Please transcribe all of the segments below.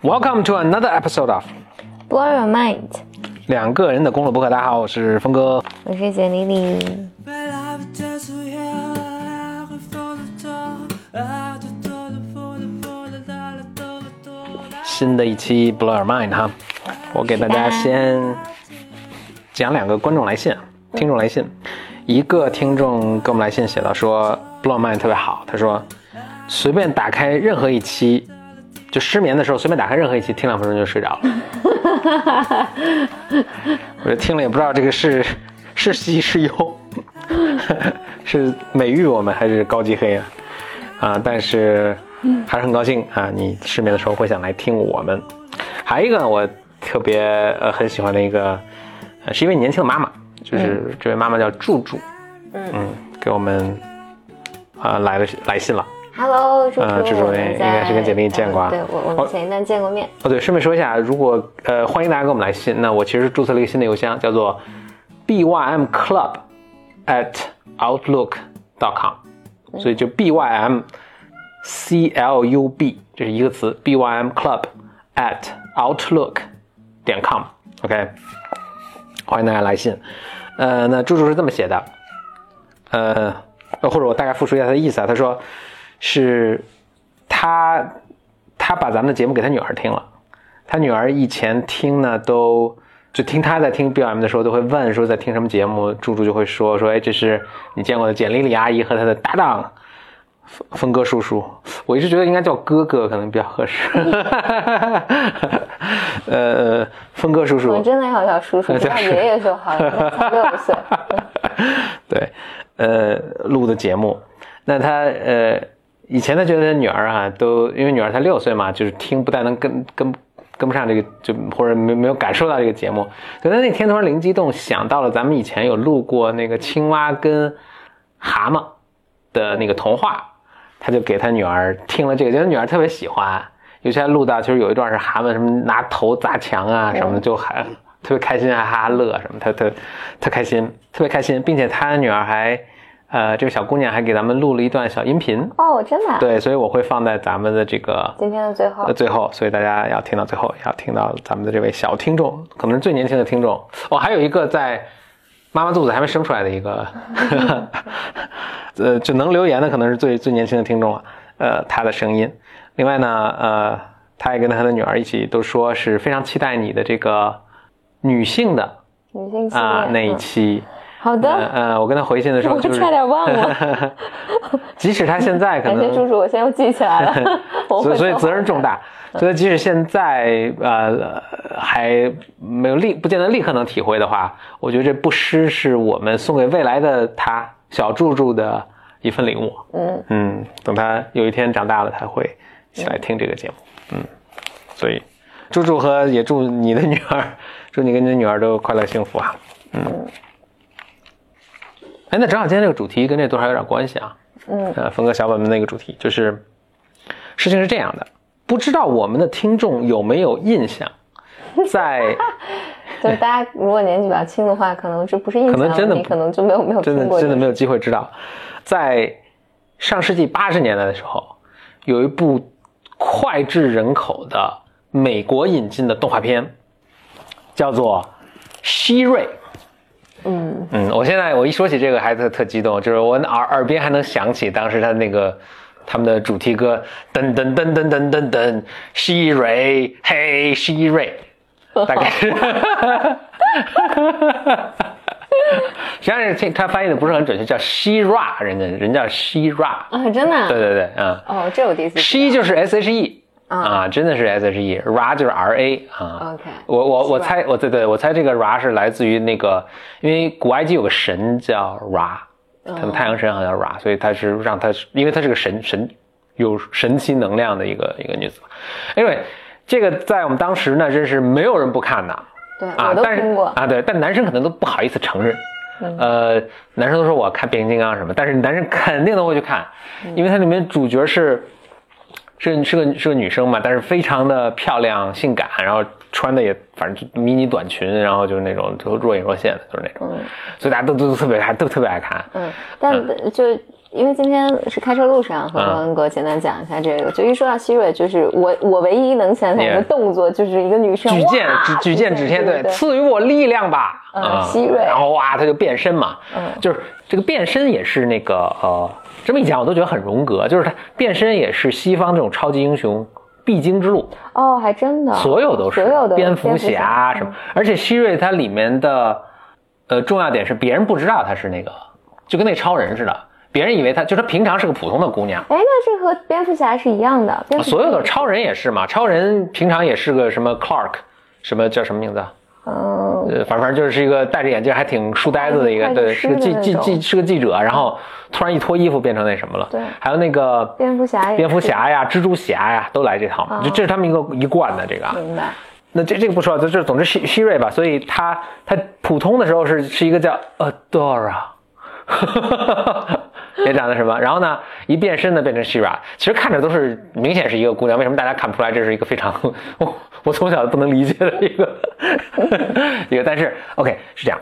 Welcome to another episode of Blow your mind，两个人的公路博客。大家好，我是峰哥。我是简丽丽。新的一期 Blow Your Mind 哈，我给大家先讲两个观众来信、听众来信。一个听众给我们来信写到说 Blow Your Mind 特别好，他说随便打开任何一期，就失眠的时候随便打开任何一期，听两分钟就睡着了。我听了也不知道这个是 是喜是忧，是美誉我们还是高级黑啊？啊，但是还是很高兴啊！你失眠的时候会想来听我们。还有一个我特别呃很喜欢的一个，呃是一位年轻的妈妈，就是这位妈妈叫祝祝，嗯，给我们啊来了来信了。Hello，朱呃朱，我们这种应该是跟姐妹见过啊。对，我我们前一段见过面。哦，对，顺便说一下，如果呃欢迎大家给我们来信，那我其实注册了一个新的邮箱，叫做 bym club at outlook dot com，所以就 bym c l u b 这是一个词，bym club at outlook 点 com，OK，、欢迎大家来信。呃，那朱朱是这么写的，呃，或者我大概复述一下他的意思啊，他说是他他把咱们的节目给他女儿听了，他女儿以前听呢都就听他在听 BLM 的时候都会问说在听什么节目，猪猪就会说说哎这是你见过的简丽丽阿姨和她的搭档。峰峰哥叔叔，我一直觉得应该叫哥哥可能比较合适，呃峰哥叔叔我们，真的要叫叔叔，叫爷爷就好了，才六岁。对，呃，录的节目，那他呃，以前他觉得他女儿啊，都因为女儿才六岁嘛，就是听不太能跟跟跟不上这个，就或者没没有感受到这个节目。可他那天突然灵机一动，想到了咱们以前有录过那个青蛙跟蛤蟆的那个童话，他就给他女儿听了这个，觉得女儿特别喜欢。尤其还录到，其实有一段是蛤蟆什么拿头砸墙啊什么的，就还特别开心，还哈哈乐什么，他他他开心，特别开心，并且他女儿还，呃，这个小姑娘还给咱们录了一段小音频，哦，真的啊。对，所以我会放在咱们的这个今天的最后呃，最后，所以大家要听到最后，要听到咱们的这位小听众，可能是最年轻的听众。哦，还有一个在妈妈肚子还没生出来的一个，呃，就能留言的可能是最最年轻的听众了。呃，他的声音。另外呢，呃，他也跟他的女儿一起都说是非常期待你的这个女性的女性啊、那一嗯期。好的，嗯呃，我跟他回信的时候 我就是，差点忘了。即使他现在可能 感谢叔叔，我现在又记起来了。我所以所以责任重大，所以即使现在呃还没有立不见得立刻能体会的话，我觉得这不失是我们送给未来的他小柱柱的一份礼物。嗯嗯，等他有一天长大了，他会起来听这个节目。嗯，所以祝祝和也祝你的女儿，祝你跟你的女儿都快乐幸福啊。嗯。哎，那正好今天这个主题跟这多少有点关系啊。嗯，呃，峰哥小本本那个主题就是，事情是这样的，不知道我们的听众有没有印象，在 就是大家如果年纪比较轻的话，可能这不是印象可能真的可能就没有没有真。的真的没有机会知道，在上世纪八十年代的时候，有一部脍炙人口的美国引进的动画片，叫做《希瑞》。嗯，嗯，我现在我一说起这个还特特激动，就是我耳耳边还能想起当时他那个他们的主题歌，噔噔噔噔噔噔噔，希瑞，嘿，希瑞，大概是。实际上是听他翻译的不是很准确，叫 She-Ra，人家人叫 She-Ra，啊，真的啊。对对对，嗯哦，这我第一次。，She 就是 S H E 啊啊，真的是 S H E，Ra 就是 R A 啊。OK 我我我猜我对对，我猜这个 Ra 是来自于那个，因为古埃及有个神叫 Ra，他们太阳神好像叫 Ra，所以他是让他因为他是个神神有神奇能量的一个一个女子。Anyway，这个在我们当时呢，真是没有人不看的。对，啊，我都但是听过。啊，对，但男生可能都不好意思承认。呃，男生都说我看变形金刚什么，但是男生肯定都会去看，因为它里面主角是是是个是个女生嘛，但是非常的漂亮、性感，然后穿的也反正就迷你短裙，然后就是那种就若隐若现的，就是那种，所以大家都都都特别爱，都特别爱看。嗯，但就因为今天是开车路上，和文哥简单讲一下这个。就一说到希瑞，就是我我唯一能想起来的动作，就是一个女生举剑哇举举剑指天，对，赐予我力量吧。嗯希瑞然后哇，他就变身嘛。嗯就是这个变身也是那个呃，这么一讲我都觉得很荣格，就是他变身也是西方这种超级英雄必经之路。哦，还真的，所有都是，所有的蝙蝠侠啊什么，而且希瑞它里面的呃重要点是别人不知道他是那个，就跟那超人似的，别人以为她就她平常是个普通的姑娘，哎，那这和蝙蝠侠是一样的，蝙蝠所有的超人也是嘛，超人平常也是个什么 Clark，什么叫什么名字？啊？嗯，呃，反正反正就是一个戴着眼镜还挺书呆子的一个，对，是个记记记是个记者，然后突然一脱衣服变成那什么了，对。还有那个蝙蝠侠蝙蝠侠呀、蜘蛛侠呀都来这套就这是他们一个一贯的这个。啊。明白。那这这个不说，这这总之希希瑞吧，所以他他普通的时候是是一个叫 Adora，也长得什么，然后呢一变身呢变成 Shira，其实看着都是明显是一个姑娘，为什么大家看不出来这是一个非常 我我从小不能理解的一个 一个，但是 OK 是这样，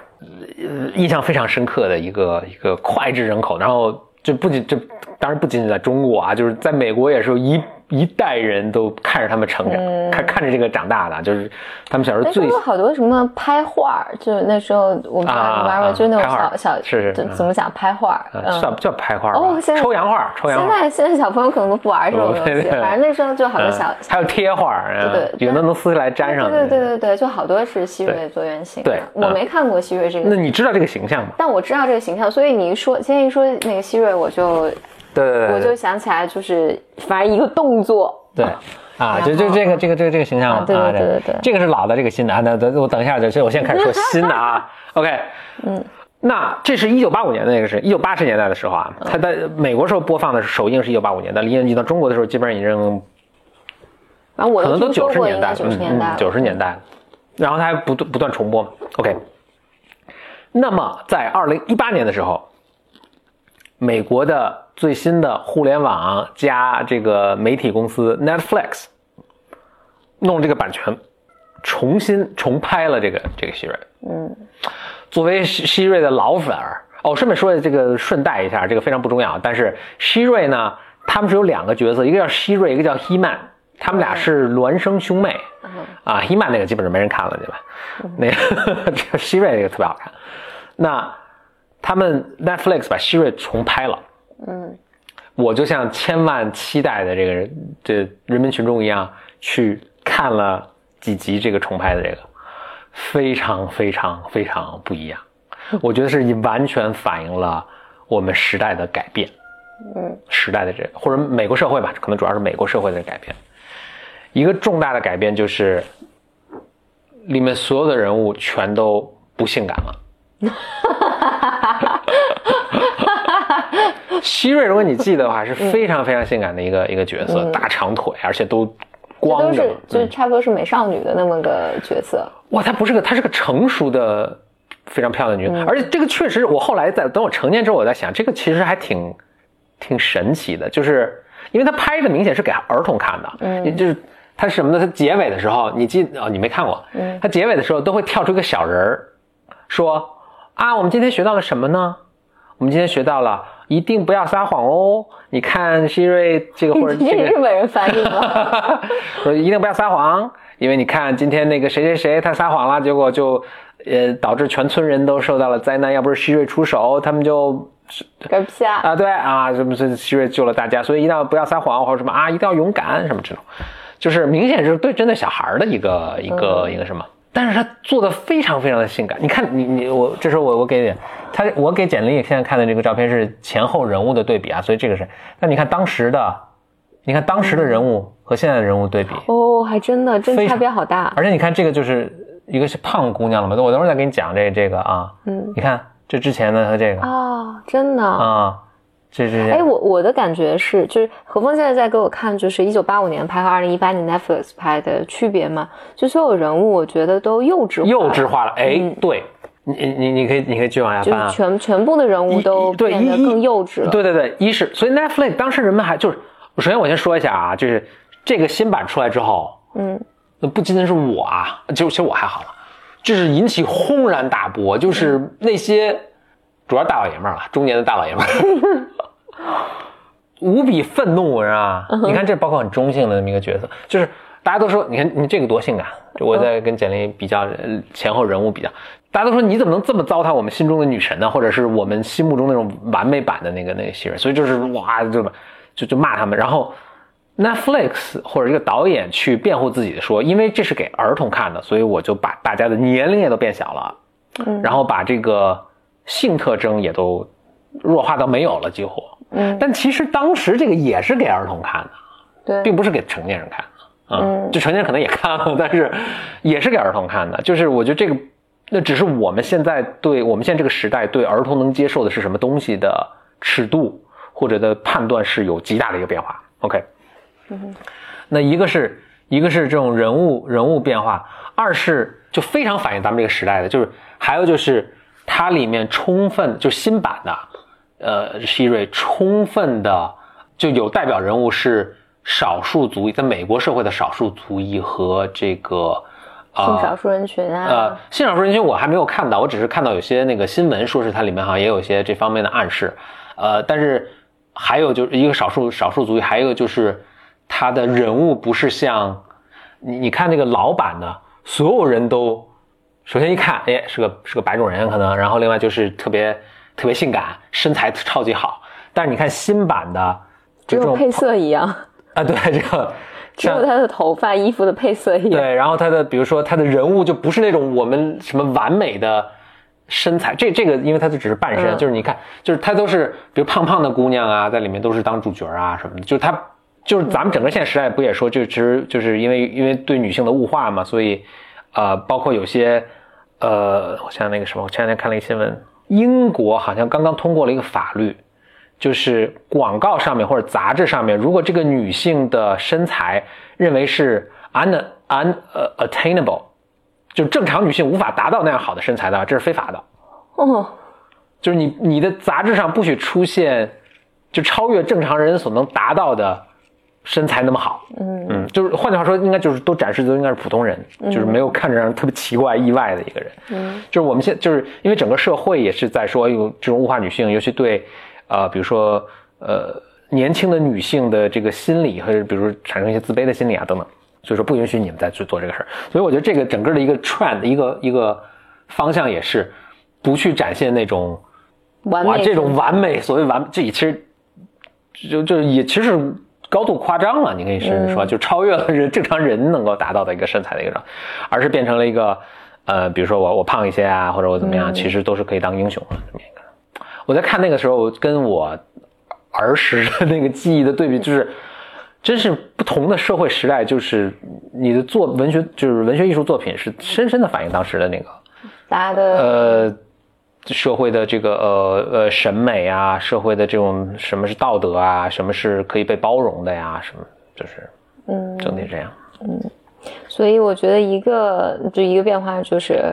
印象非常深刻的一个一个脍炙人口，然后这不仅这当然不仅仅在中国啊，就是在美国也是有一一代人都看着他们成长，看看着这个长大的，就是他们小时候最好多什么拍画儿，就那时候我不知道啊你玩过，啊就那种小小是是嗯怎怎么讲拍画算叫拍画吧哦，现在抽洋画，抽洋现。在现在小朋友可能都不玩这种东西，反正那时候就好多嗯小，还有贴画对对有的能撕下来粘上。对对对对对，就好多是希瑞做原型的。对我嗯没看过希瑞这个那，你知道这个形象吗？但我知道这个形象，所以你一说，今天一说那个希瑞，我就对我就想起来，就是反正一个动作，对啊，就就这个这个这个这个形象嘛啊对对对这个是老的，这个新的啊。那等我等一下，这我先开始说新的啊。OK，嗯，那这是一九八五年的那个是一九八十年代的时候啊，它在美国时候播放的是首映是一九八五年的，离引到中国的时候基本上已经反正我可能都九十年代九十年代了。九十年代，然后它还不断不断重播嘛。OK，那么在二零一八年的时候，美国的最新的互联网加这个媒体公司 Netflix 弄这个版权，重新重拍了这个这个希瑞。嗯，作为希希瑞的老粉儿，哦，顺便说这个顺带一下，这个非常不重要。但是希瑞呢，他们是有两个角色，一个叫希瑞，一个叫希曼，他们俩是孪生兄妹。啊，希曼那个基本上没人看了，对吧？那个只有 希瑞那个特别好看。那他们 Netflix 把希瑞重拍了。嗯，我就像千万期待的这个人，这人民群众一样，去看了几集这个重拍的这个，非常非常非常不一样。我觉得是完全反映了我们时代的改变，嗯，时代的这或者美国社会吧，可能主要是美国社会的改变。一个重大的改变就是，里面所有的人物全都不性感了。希瑞，如果你记得的话，是非常非常性感的一个、一个角色，大长腿，而且都这都是光着。就是差不多是美少女的那么个角色。哇，她不是个，她是个成熟的、非常漂亮的女，嗯而且这个确实，我后来在等我成年之后，我在想，这个其实还挺挺神奇的，就是因为她拍的明显是给儿童看的，嗯，也就是它是什么呢？它结尾的时候，你记哦，你没看过，嗯，它结尾的时候都会跳出一个小人儿，说啊，我们今天学到了什么呢？我们今天学到了。一定不要撒谎哦！你看希瑞这个或者你这个是日本人翻译吗？说一定不要撒谎，因为你看今天那个谁谁谁他撒谎了，结果就呃导致全村人都受到了灾难。要不是希瑞出手，他们就嗝屁啊！啊对啊，什么是希瑞救了大家，所以一定要不要撒谎或者什么啊，一定要勇敢什么这种，就是明显是对针对小孩的一个一个、一个什么。但是他做的非常非常的性感，你看你你我这时候我我给你他我给简历现在看的这个照片是前后人物的对比啊，所以这个是，那你看当时的，你看当时的人物和现在的人物对比，哦，还真的，真差别好大。而且你看这个就是一个是胖姑娘了嘛，我等会儿再给你讲这这个啊，嗯。你看这之前的和这个。啊，真的。啊，哎，我我的感觉是，就是何峰现在在给我看，就是一九八五年拍和二零一八年 Netflix 拍的区别嘛，就所有人物我觉得都幼稚化了。幼稚化了，哎嗯，对你你你你可以你可以继续往下翻啊。就是，全全部的人物都对变得更幼稚了。对对对，一是所以 Netflix 当时人们还就是，首先我先说一下啊，就是这个新版出来之后，嗯，那不仅仅是我啊，就其实我还好了，就是引起轰然大波，就是那些主要大老爷们儿了，中年的大老爷们儿，无比愤怒，是吧？你看，这包括很中性的那么一个角色，就是大家都说，你看你这个多性感，就我在跟简历比较呃前后人物比较，大家都说你怎么能这么糟蹋我们心中的女神呢？或者是我们心目中那种完美版的那个那个媳妇，所以就是哇，就就就骂他们，然后 Netflix 或者一个导演去辩护自己的说，因为这是给儿童看的，所以我就把大家的年龄也都变小了，嗯然后把这个性特征也都弱化到没有了，几乎。嗯，但其实当时这个也是给儿童看的，对，并不是给成年人看的啊。嗯就成年人可能也看了，但是也是给儿童看的。就是我觉得这个，那只是我们现在对我们现在这个时代对儿童能接受的是什么东西的尺度或者的判断是有极大的一个变化。OK，嗯那一个是一个是这种人物人物变化，二是就非常反映咱们这个时代的，就是还有就是它里面充分就新版的，呃，希瑞充分的就有代表人物是少数族裔，在美国社会的少数族裔和这个性少数人群啊，呃，性少数人群我还没有看到，我只是看到有些那个新闻说是它里面好像也有一些这方面的暗示，呃，但是还有就是一个少数少数族裔，还有一个就是他的人物不是像你你看那个老版的，所有人都首先一看，哎，是个是个白种人可能，然后另外就是特别特别性感，身材超级好，但是你看新版的这种只有配色一样，啊，对这个 只有他的头发、衣服的配色一样。对，然后他的比如说他的人物就不是那种我们什么完美的身材，这这个因为他就只是半身，嗯。就是你看，就是他都是比如胖胖的姑娘啊，在里面都是当主角啊什么的，就是他就是咱们整个现在时代不也说，就其实就是因为因为对女性的物化嘛，所以呃，包括有些呃，我像那个什么，我前两天看了一个新闻，英国好像刚刚通过了一个法律。就是广告上面或者杂志上面，如果这个女性的身材认为是 un un 呃 attainable，就正常女性无法达到那样好的身材的，这是非法的。哦，就是你你的杂志上不许出现就超越正常人所能达到的身材那么好。嗯嗯，就是换句话说，应该就是都展示的都应该是普通人，就是没有看着让人特别奇怪、意外的一个人。嗯，就是我们现就是因为整个社会也是在说，有这种物化女性，尤其对呃，比如说呃年轻的女性的这个心理，或者比如说产生一些自卑的心理啊等等，所以说不允许你们再去做这个事儿。所以我觉得这个整个的一个 trend 一个一个方向也是不去展现那种哇完美这种完美，所谓完这其实就就也其实是高度夸张了，你可以甚至说就超越了人正常人能够达到的一个身材的一个状态，而是变成了一个呃，比如说我我胖一些啊，或者我怎么样，其实都是可以当英雄的这么一个。我在看那个时候，跟我儿时的那个记忆的对比，就是真是不同的社会时代，就是你的作文学，就是文学艺术作品，是深深的反映当时的那个大家的呃社会的这个呃呃审美啊，社会的这种什么是道德啊，什么是可以被包容的呀，什么就是嗯，整体这样。嗯。所以我觉得一个就一个变化就是，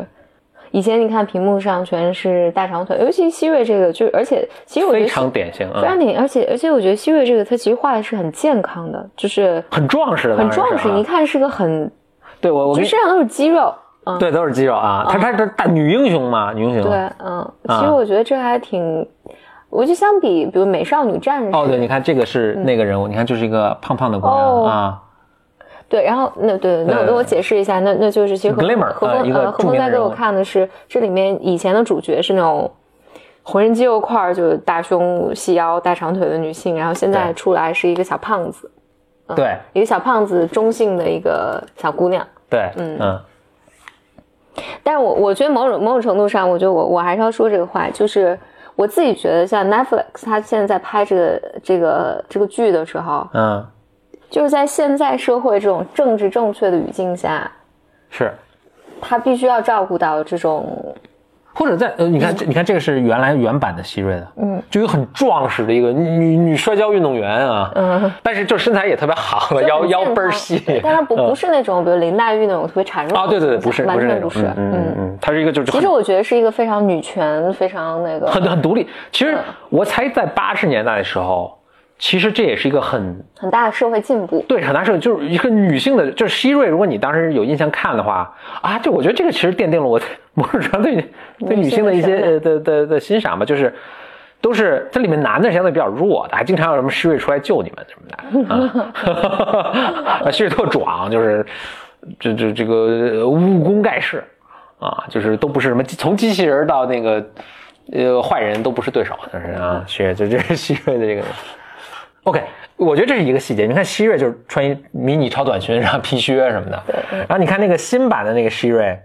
以前你看屏幕上全是大长腿，尤其希瑞这个，就而且其实我觉得非常典型，嗯，非常典型，而且而且我觉得希瑞这个他其实画的是很健康的，就是很壮实的，很壮实，是啊你看是个很对我我身上都是肌肉，嗯，对都是肌肉啊，她她她大女英雄嘛，女英雄。对，嗯，其实我觉得这还挺，我就相比比如美少女战士，哦，对，你看这个是那个人物，你看就是一个胖胖的姑娘哦。啊，对，然后那对，那我那我解释一下，那那就是其实何 Glimmer，何峰呃一个呃何峰在给我看的是这里面以前的主角是那种浑身肌肉块儿，就是大胸细腰大长腿的女性，然后现在出来是一个小胖子，对。一个小胖子中性的一个小姑娘。对，嗯。嗯但是我我觉得某种某种程度上，我觉得我我还是要说这个话，就是我自己觉得像 Netflix 它现在在拍这个这个这个剧的时候，嗯，就是在现在社会这种政治正确的语境下，是。他必须要照顾到这种或者在呃，你看这，你看这个是原来原版的希瑞的，嗯，就一个很壮实的一个女女摔跤运动员啊，嗯，但是就身材也特别好，腰腰倍儿细，但它不嗯。不是那种比如林黛玉那种特别孱弱啊，对对对，不是完不是那种，全不是，嗯。嗯嗯，她是一个就是其实我觉得是一个非常女权、非常那个，很很独立。其实我猜在八十年代的时候，其实这也是一个很很大的社会进步。对很大社会，就是一个女性的，就是希瑞。如果你当时有印象看的话啊，就我觉得这个其实奠定了我某种程度对对女性的一些呃的的的欣赏吧，就是都是这里面男的相对比较弱的，还经常有什么希瑞出来救你们什么的啊，希瑞特壮，就是这这这个武功盖世啊，就是都不是什么从机器人到那个呃坏人都不是对手，就是啊，希瑞就 这是希瑞的这个。OK，我觉得这是一个细节。你看希瑞就是穿一迷你超短裙，然后皮靴什么的。对。然后你看那个新版的那个希瑞，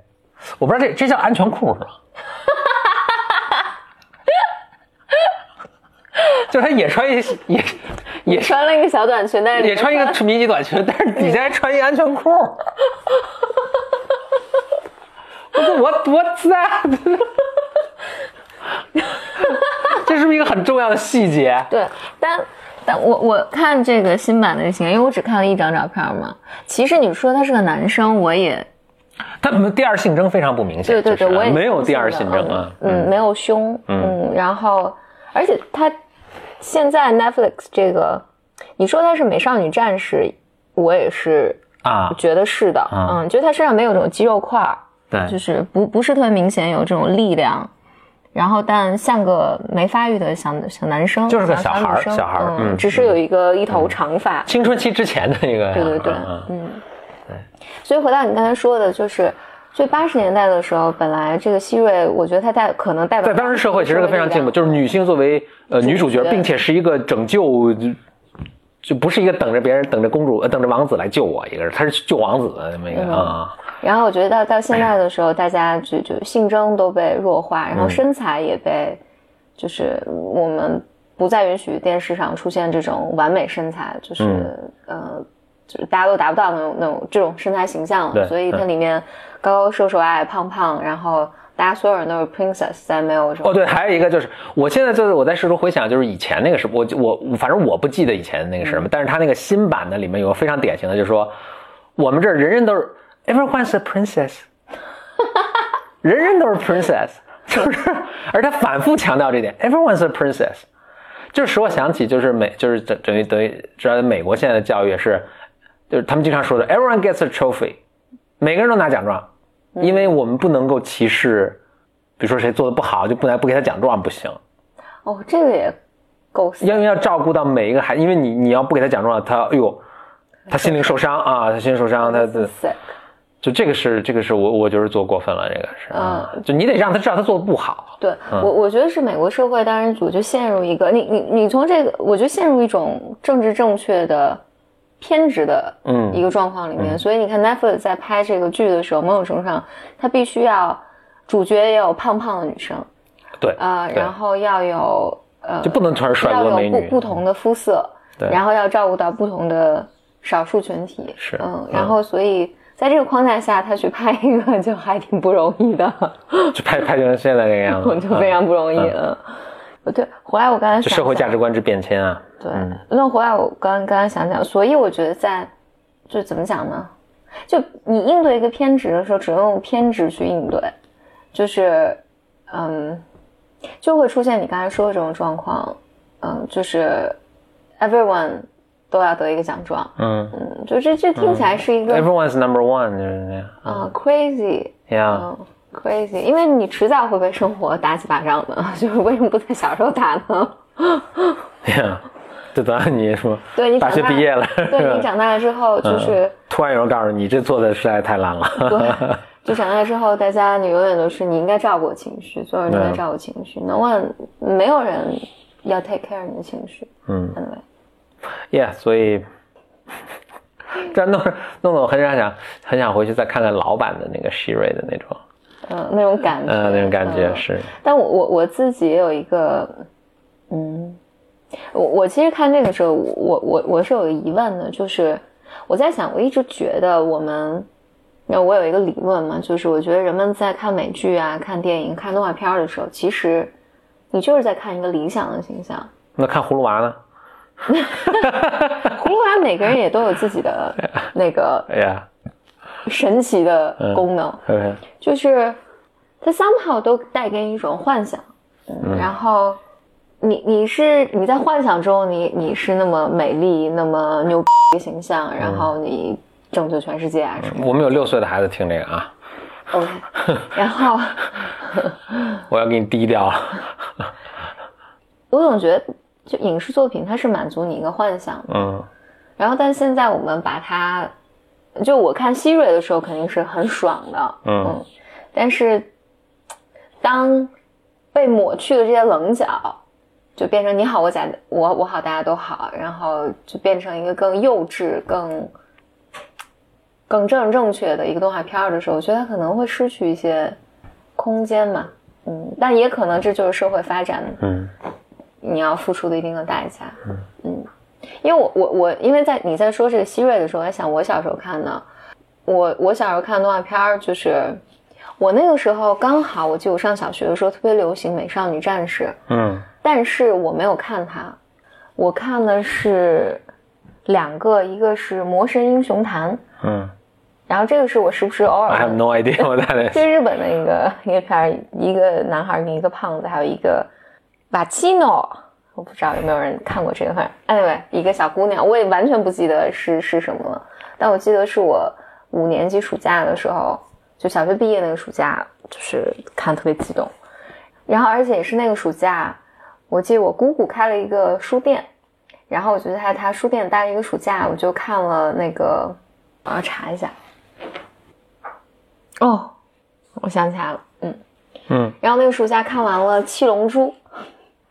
我不知道这这叫安全裤是吧？就是他也穿一也也穿了一个小短裙，但是也穿一个迷你短裙，但是底下还穿一安全裤。我说我我赞，这是不是一个很重要的细节？对，但。但我我看这个新版的行，因为我只看了一张照片嘛。其实你说他是个男生，我也，他们第二性征非常不明显。对对对，我也没有第二性征啊。嗯，没有胸。嗯，然后而且他现在 Netflix 这个，你说他是美少女战士，我也是啊，觉得是的。嗯，觉得他身上没有这种肌肉块儿，对，就是不不是特别明显有这种力量。然后，但像个没发育的小小男生，就是个小孩儿，小孩儿，嗯，只是有一个一头长发，青春期之前的一个，对对对，嗯，对。所以回到你刚才说的，就是，所以八十年代的时候，本来这个希瑞，我觉得他代可能代表在当时社会其实是个非常进步，就是女性作为呃女主角，并且是一个拯救，就不是一个等着别人、等着公主、呃等着王子来救我一个人，他是救王子的那么一个啊。然后我觉得到到现在的时候，大家就就性征都被弱化，然后身材也被，就是我们不再允许电视上出现这种完美身材，就是呃，就是大家都达不到那种那种这种身材形象了。所以它里面高高瘦瘦、矮矮胖胖，然后大家所有人都是 princess，再没有什么。哦，对，还有一个就是，我现在就是我在试图回想，就是以前那个是，我我反正我不记得以前那个是什么，但是他那个新版的里面有个非常典型的，就是说我们这儿人人都是。Everyone's a princess，人人都是 princess，是不是？而他反复强调这点，Everyone's a princess，就是使我想起，就是美，就是等等于等于，知道美国现在的教育是，就是他们经常说的，Everyone gets a trophy，每个人都拿奖状，因为我们不能够歧视，比如说谁做的不好，就不能不给他奖状不行。哦，这个也够。因为要照顾到每一个孩子，因为你你要不给他奖状，他哎呦，他心灵受伤啊，他心灵受伤，他的。就这个是这个是我我就是做过分了，这个是啊，就你得让他知道他做的不好。对我我觉得是美国社会当然组就陷入一个你你你从这个我觉得陷入一种政治正确的偏执的嗯。一个状况里面，所以你看 Netflix 在拍这个剧的时候，某种程度上他必须要主角也有胖胖的女生，对啊，然后要有呃就不能全是帅哥美女，不不同的肤色，对，然后要照顾到不同的少数群体，是。嗯，然后所以。在这个框架下，他去拍一个就还挺不容易的，就拍拍成现在这个样子，就非常不容易了。对，回来我刚才社会价值观之变迁啊。对，那回来我刚刚刚想想，所以我觉得在，就怎么讲呢？就你应对一个偏执的时候，只能用偏执去应对，就是，嗯，就会出现你刚才说的这种状况，嗯，就是 everyone。都要得一个奖状，嗯嗯，就这这听起来是一个 everyone's number one 就是那样啊，crazy，yeah，crazy，因为你迟早会被生活打几巴掌的，就是为什么不在小时候打呢？yeah，就等你说，对你大学毕业了，对你长大了之后，就是突然有人告诉你这做的实在太烂了，对，就长大之后，大家你永远都是你应该照顾情绪，所有人都在照顾情绪，no one 没有人要 take care 你的情绪，嗯。Yeah，所以 这弄弄得我很想想，很想回去再看看老版的那个希瑞的那种，嗯，那种感觉，嗯，那种感觉是。但我我我自己也有一个，嗯，我我其实看这个时候，我我我是有个疑问的，就是我在想，我一直觉得我们，那我有一个理论嘛，就是我觉得人们在看美剧啊、看电影、看动画片的时候，其实你就是在看一个理想的形象。那看葫芦娃呢？葫芦娃每个人也都有自己的 那个神奇的功能，就是它 somehow 都带给你一种幻想，嗯。然后你你是你在幻想中，你你是那么美丽，那么牛逼的形象，然后你拯救全世界啊什么我们有六岁的孩子听这个啊，？OK，然后 我要给你低调了。我总觉得，就影视作品它是满足你一个幻想的，嗯。然后但现在我们把它，就我看希瑞的时候肯定是很爽的，嗯。但是当被抹去的这些棱角，就变成你好我假我我好大家都好，然后就变成一个更幼稚、更更正正确的一个动画片的时候，我觉得它可能会失去一些空间嘛，嗯，但也可能这就是社会发展嗯。你要付出的一定的代价。嗯，因为我我我，因为在你在说这个希瑞的时候，我在想我小时候看的，我我小时候看动画片儿，就是我那个时候刚好，我记得我上小学的时候特别流行《美少女战士》，嗯但是我没有看它，我看的是两个，一个是《魔神英雄坛》，嗯然后这个是我时不时偶尔，I have no idea what that 这 is。是日本的一个一个片儿，一个男孩跟一个胖子，还有一个瓦奇诺，我不知道有没有人看过这个。反正 anyway，一个小姑娘，我也完全不记得是是什么了，但我记得是我五年级暑假的时候，就小学毕业那个暑假，就是看特别激动。然后而且也是那个暑假，我记得我姑姑开了一个书店，然后我就在她书店待了一个暑假，我就看了那个，我要查一下。哦，我想起来了，嗯，嗯然后那个暑假看完了《七龙珠》，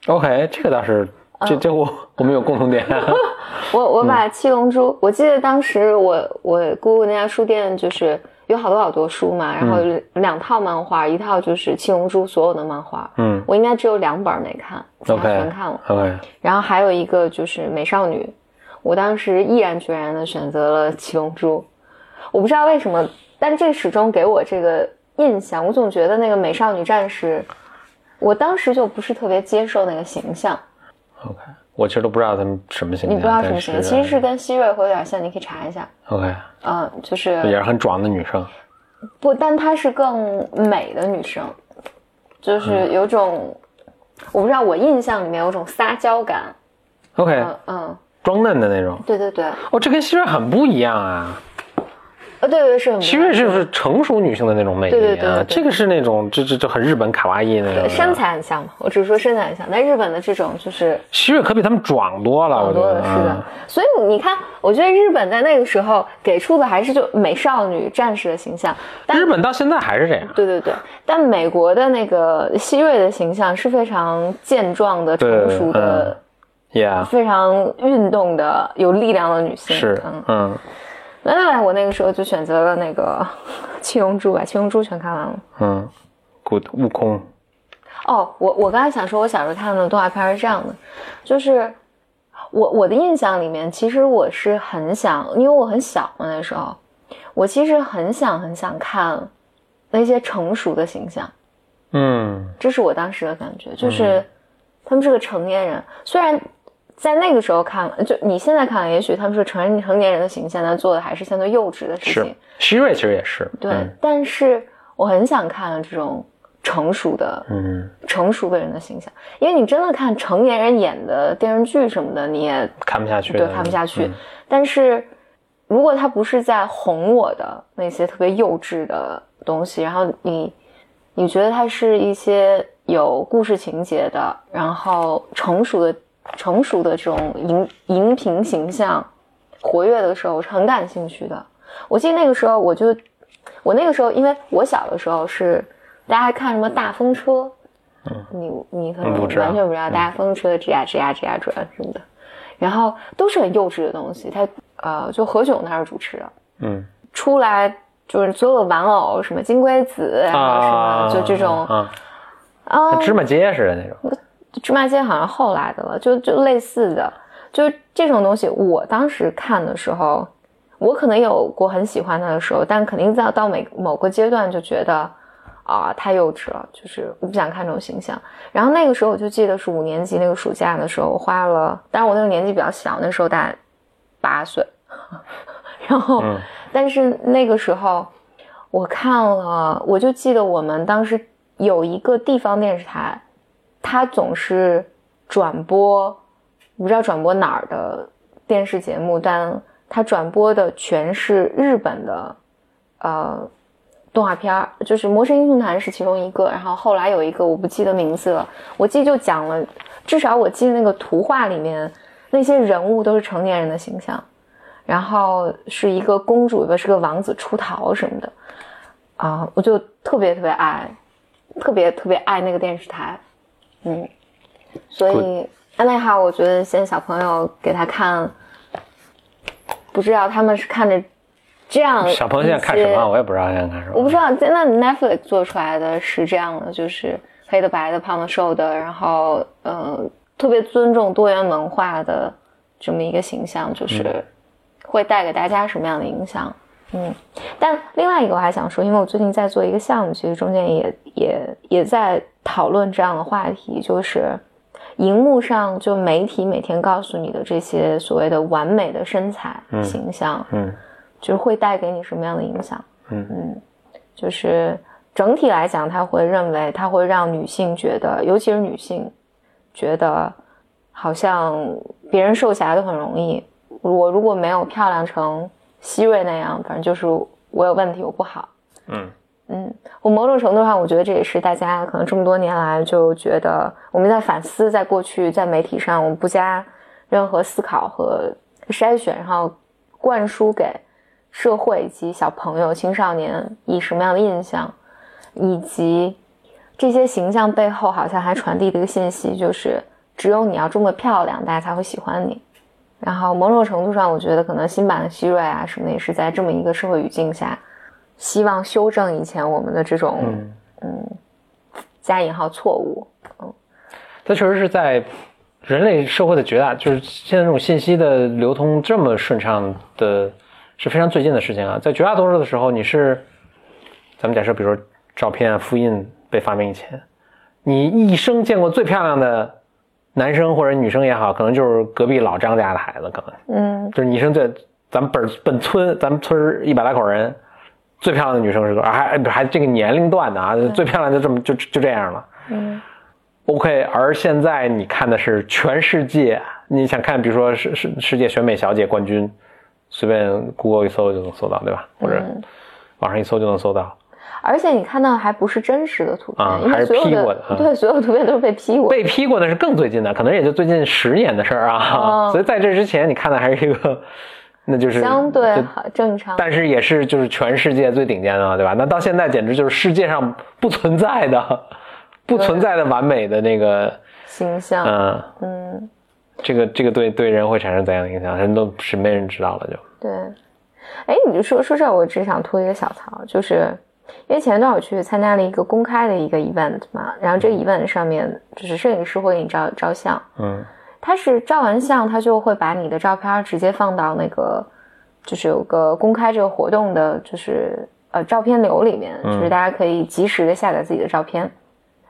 ，OK，这个倒是，这这我我们有共同点。我我把《七龙珠》我记得当时我我姑姑那家书店就是有好多好多书嘛，然后两套漫画，一套就是《七龙珠》所有的漫画，嗯。我应该只有两本没看，其他全看了。OK，然后还有一个就是《美少女》，我当时毅然决然的选择了《七龙珠》，我不知道为什么，但这始终给我这个印象，我总觉得那个美少女战士，我当时就不是特别接受那个形象。OK，我其实都不知道他们什么形象，你不知道什么形象，其实是跟希瑞会有点像，你可以查一下。OK，嗯，就是也是很壮的女生。不，但她是更美的女生，就是有种，我不知道，我印象里面有种撒娇感。OK，嗯嗯，装嫩的那种。对对对，哦，这跟希瑞很不一样啊。呃，对对是希瑞是不是成熟女性的那种魅力啊？对对对对对这个是那种这这这很日本卡哇伊那种的。身材很像嘛，我只是说身材很像，但日本的这种就是希瑞可比他们壮多了，我觉得。是的嗯。所以你看，我觉得日本在那个时候给出的还是就美少女战士的形象，但日本到现在还是这样。对对对，但美国的那个希瑞的形象是非常健壮的、成熟的、Yeah，非常运动的、有力量的女性。是嗯，，嗯那我那个时候就选择了那个 七龙珠吧，七龙珠全看完了。嗯，Good，悟空。哦，我我刚才想说，我小时候看的动画片是这样的，就是我我的印象里面，其实我是很想，因为我很小嘛那时候，我其实很想很想看那些成熟的形象，嗯这是我当时的感觉，就是他们是个成年人，虽然在那个时候看，就你现在看，也许他们是成人成年人的形象，但做的还是相对幼稚的事是情，，希瑞其实也是。对，嗯但是我很想看这种成熟的嗯，成熟的人的形象，因为你真的看成年人演的电视剧什么的，你也看不下去。对看不下去。嗯但是如果他不是在哄我的那些特别幼稚的东西，然后你你觉得它是一些有故事情节的，然后成熟的成熟的这种荧荧屏形象活跃的时候，我是很感兴趣的。我记得那个时候，我就我那个时候，因为我小的时候是大家还看什么大风车，嗯，你你可能完全不知道大风车吱呀吱呀吱呀转什么的，然后都是很幼稚的东西。他呃，就何炅他是主持的，嗯出来就是所有的玩偶，什么金龟子，然后什么、啊，就这种啊，啊，芝麻街似的那种。芝麻街好像后来的了，就就类似的，就这种东西。我当时看的时候，我可能有过很喜欢它的时候，但肯定在到每某个阶段就觉得啊太幼稚了，就是我不想看这种形象。然后那个时候我就记得是五年级那个暑假的时候，我花了，当然我那个年纪比较小，那时候大概八岁，然后、嗯但是那个时候我看了，我就记得我们当时有一个地方电视台。他总是转播，我不知道转播哪儿的电视节目，但他转播的全是日本的，呃，动画片儿，就是《魔神英雄坛》是其中一个，然后后来有一个我不记得名字了，我记得就讲了，至少我记得那个图画里面那些人物都是成年人的形象，然后是一个公主，是个王子出逃什么的，啊，我就特别特别爱，特别特别爱那个电视台，嗯，所以安奈哈，我觉得现在小朋友给他看。不知道他们是看着这样，小朋友现在看什么？我也不知道现在看什么。我不知道，现在 Netflix 做出来的是这样的，就是黑的、白的、胖的、瘦的，然后呃，特别尊重多元文化的这么一个形象，就是会带给大家什么样的影响？嗯，但另外一个我还想说，因为我最近在做一个项目，其实中间也也也在讨论这样的话题，就是。荧幕上就媒体每天告诉你的这些所谓的完美的身材形象，嗯，就是会带给你什么样的影响？嗯嗯，就是整体来讲，他会认为他会让女性觉得，尤其是女性，觉得好像别人瘦下来都很容易。我如果没有漂亮成希瑞那样，反正就是我有问题，我不好。嗯。嗯，我某种程度上，我觉得这也是大家可能这么多年来就觉得我们在反思，在过去在媒体上我们不加任何思考和筛选，然后灌输给社会以及小朋友、青少年以什么样的印象，以及这些形象背后好像还传递的一个信息，就是只有你要这么漂亮，大家才会喜欢你。然后某种程度上，我觉得可能新版的希瑞啊什么的也是在这么一个社会语境下。希望修正以前我们的这种嗯加引号错误，嗯，它确实是在人类社会的绝大，就是现在这种信息的流通这么顺畅的，是非常最近的事情啊。在绝大多数的时候，你是咱们假设，比如说照片啊复印被发明以前，你一生见过最漂亮的男生或者女生也好，可能就是隔壁老张家的孩子，可能嗯，就是你一生在咱们本本村咱们村一百来口人。最漂亮的女生是多少？还还这个年龄段的啊，最漂亮就这么就就这样了。嗯，OK。而现在你看的是全世界，你想看，比如说世世世界选美小姐冠军，随便 Google 一搜就能搜到，对吧？或者网上一搜就能搜到。而且你看到还不是真实的图片，还是 P 过的。对，所有图片都是被 P 过。被 P 过的是更最近的，可能也就最近十年的事儿啊。所以在这之前，你看的还是一个。那就是相对好正常，但是也是就是全世界最顶尖的，对吧？那到现在简直就是世界上不存在的、不存在的完美的那个形象。嗯嗯，这个这个对对人会产生怎样的影响？人都是没人知道了，就对。哎，你就说说这，我只想吐一个小槽，就是因为前段我去参加了一个公开的一个 event 嘛，然后这个 event 上面就是摄影师会给你照照相，嗯。他是照完相，他就会把你的照片直接放到那个，就是有个公开这个活动的，就是呃照片流里面，就是大家可以及时的下载自己的照片。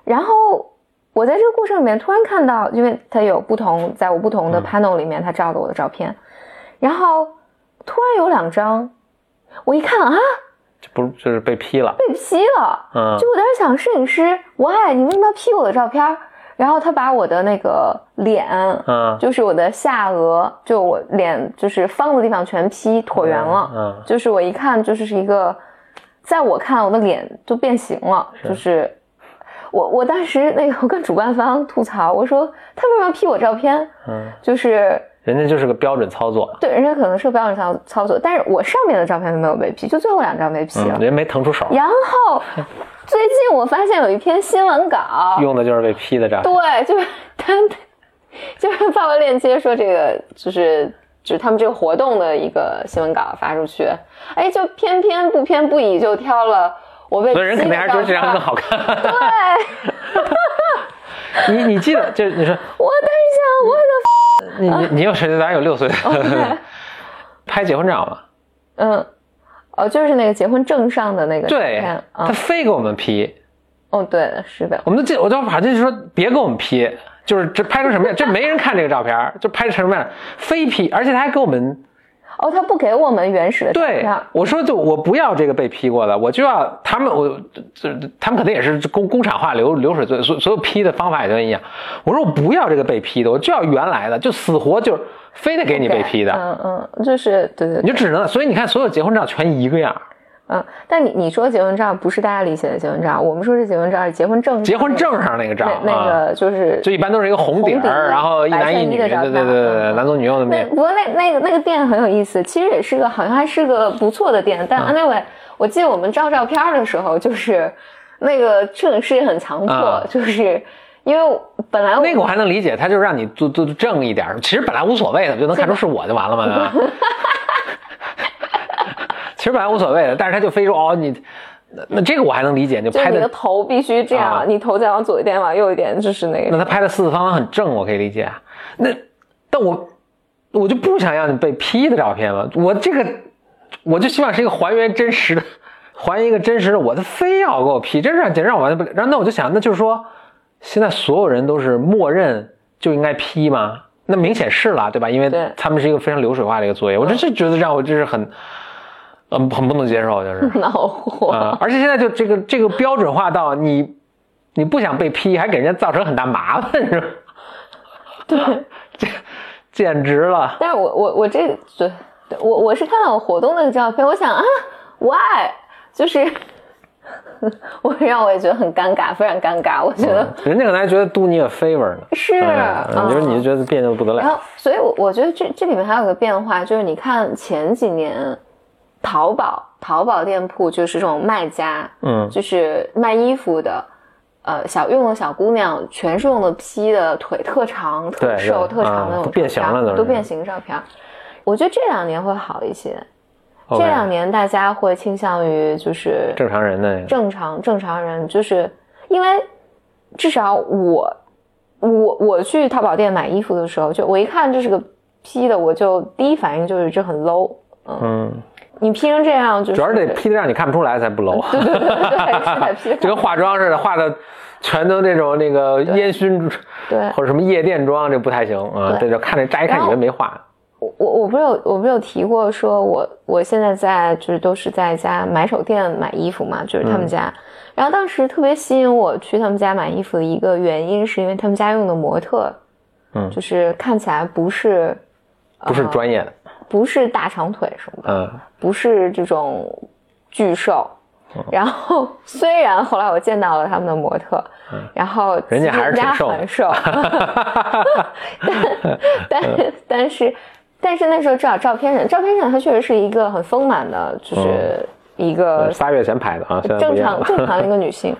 然后我在这个过程里面突然看到，因为他有不同，在我不同的 panel 里面，他照的我的照片，然后突然有两张，我一看啊，这不就是被 P 了？被 P 了，嗯，就我当时想，摄影师，why 你为什么要 P 我的照片？然后他把我的那个脸，嗯，就是我的下颚，就我脸就是方的地方全 P 椭圆了，嗯，就是我一看就是是一个，在我看我的脸就变形了，就是我我当时那个我跟主办方吐槽，我说他为什么要 P 我照片？嗯，就是人家就是个标准操作，对，人家可能是个标准操操作，但是我上面的照片都没有被 P，就最后两张被 P 了，人家没腾出手，然后。最近我发现有一篇新闻稿，用的就是被 P 的照片。对，就是他，就是发个链接说这个就是就是他们这个活动的一个新闻稿发出去，哎，就偏偏不偏不倚就挑了我被。所以人肯定还是觉得这张更好看。对。你你记得就是你说，我等一下，我的。你你你有谁？咱有六岁。拍结婚照吗？嗯。哦，就是那个结婚证上的那个对，他非给我们 P。哦，对，是的。我们都记，我就反正就说别给我们 P，就是这拍成什么样，这没人看这个照片，就拍成什么样，非 P，而且他还给我们哦，他不给我们原始的照对片，，我说就我不要这个被批过的，我就要他们我这这他们可能也是工工厂化流流水所所有批的方法也都一样。我说我不要这个被批的，我就要原来的，就死活就是非得给你被批的，嗯嗯，就是对对对，你就只能所以你看所有结婚照全一个样，嗯，但你你说结婚照不是大家理解的结婚照，我们说是结婚照是结婚证结婚证上那个照那那个就是就一般都是一个红底儿，然后一男一女，对对对对对，嗯男左女右的那面。不过那那个那个店很有意思，其实也是个好像还是个不错的店，嗯但 anyway，、我记得我们照照片的时候，就是那个摄影师也很强迫，啊就是因为本来我那个我还能理解，他就让你做做正一点，其实本来无所谓的，就能看出是我就完了嘛，对吧？其实本来无所谓的，但是他就非说哦你，那那这个我还能理解，就就是你的拍的，头必须这样，啊你头再往左一点，往右一点，就是那个。那他拍的四四方方很正，我可以理解。那但我我就不想要你被 P 的照片嘛，我这个我就希望是一个还原真实的，还原一个真实的我，他非要给我 P，这是让简直让我完全不了。然后那我就想，那就是说现在所有人都是默认就应该 P 吗？那明显是了，对吧？因为他们是一个非常流水化的一个作业，我真是觉得让我这是很，嗯，很不能接受，就是。恼火，啊、而且现在就这个这个标准化到你，你不想被批，还给人家造成很大麻烦，是吧？对。这简直了。但是我我我这对，对我我是看到我活动那个照片，我想啊，why？就是 我让我也觉得很尴尬，非常尴尬。我觉得、人家可能还觉得 do 你 a favor 呢，是，你，就是你就觉得别扭的不得了。然后，所以我，我觉得这这里面还有个变化，就是你看前几年，淘宝淘宝店铺就是这种卖家，嗯就是卖衣服的，呃，小用的小姑娘全是用的 P 的，腿特长、特瘦、特长的那种啊都变形了都都变形照片。我觉得这两年会好一些这两年大家会倾向于就是正常人的正常正常人，就是因为至少我我我去淘宝店买衣服的时候，就我一看这是个 P 的，我就第一反应就是这很 low。嗯，你 P 成这样，就是主要是得 P 的让你看不出来才不 low，对对对对，是得 P 就跟化妆似的，化的全都那种那个烟熏对或者什么夜店妆，这不太行啊。对这就看着乍一看以为没化。我我我不是有我不是有提过说我我现在在就是都是在一家买手店买衣服嘛，就是他们家。然后当时特别吸引我去他们家买衣服的一个原因，是因为他们家用的模特，嗯就是看起来不是不是专业的，不是大长腿什么的，嗯，不是这种巨瘦。然后 虽然后来我见到了他们的模特，然后嗯人家还是挺瘦很瘦，但但但是但是那时候至少照片上，照片上她确实是一个很丰满的，就是一个仨月前拍的啊，正。常 正常的一个女性，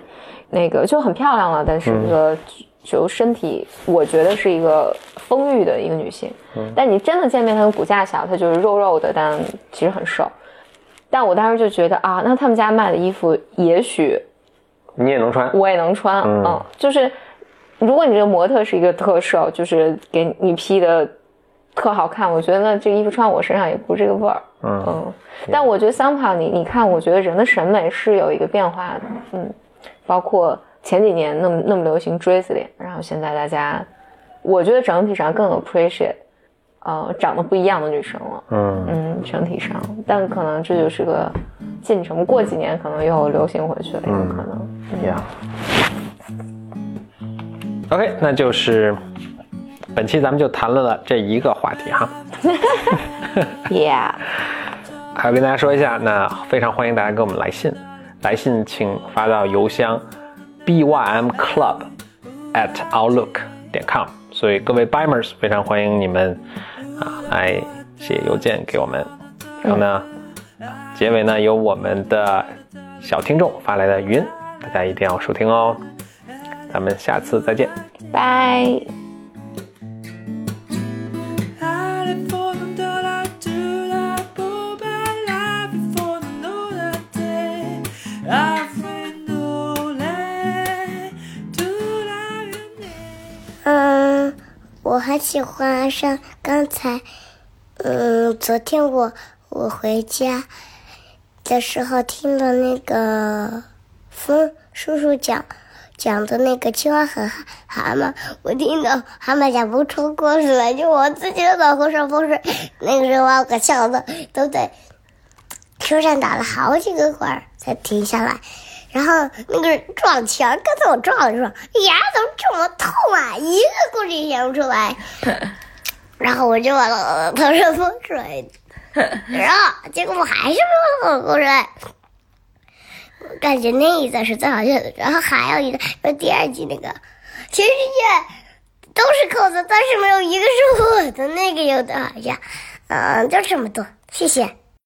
那个就很漂亮了，但是嗯。一个就身体，我觉得是一个丰腴的一个女性。嗯。但你真的见面，她的骨架小，她就是肉肉的，但其实很瘦。但我当时就觉得啊，那他们家卖的衣服，也许你也能穿，我也能穿，嗯。嗯，就是如果你这个模特是一个特瘦，就是给你 P 的特好看，我觉得那这个衣服穿我身上也不是这个味儿，嗯。嗯。但我觉得 somehow 你你看，我觉得人的审美是有一个变化的，嗯，包括前几年那么那么流行锥子脸，然后现在大家，我觉得整体上更 appreciate，呃，长得不一样的女生了，嗯，嗯，整体上，但可能这就是个进程，过几年可能又流行回去了，有可能。呀。OK，那就是本期咱们就谈论了这一个话题哈。Yeah，还要跟大家说一下，那非常欢迎大家给我们来信，来信请发到邮箱 bymclub at outlook 点 com。所以各位 bymers 非常欢迎你们啊来写邮件给我们。然后呢，结尾呢有我们的小听众发来的语音，大家一定要收听哦。咱们下次再见。拜。喜欢上刚才，嗯，昨天我我回家的时候听了那个风叔叔讲讲的那个青蛙和蛤蟆，我听到蛤蟆讲不出故事来，就我自己的脑壳上风水。那个时候我可笑的都在车上打了好几个滚儿才停下来。然后那个撞墙，刚才我撞的时候，哎呀，怎么这么痛啊？一个故事也想不出来。然后我就往了头上风水，然后结果我还是没有故事来。我感觉那一段是最好笑的，然后还有一个，就第二集那个，全世界都是扣子，但是没有一个是我的，那个有的好笑。嗯，就这么多，谢谢。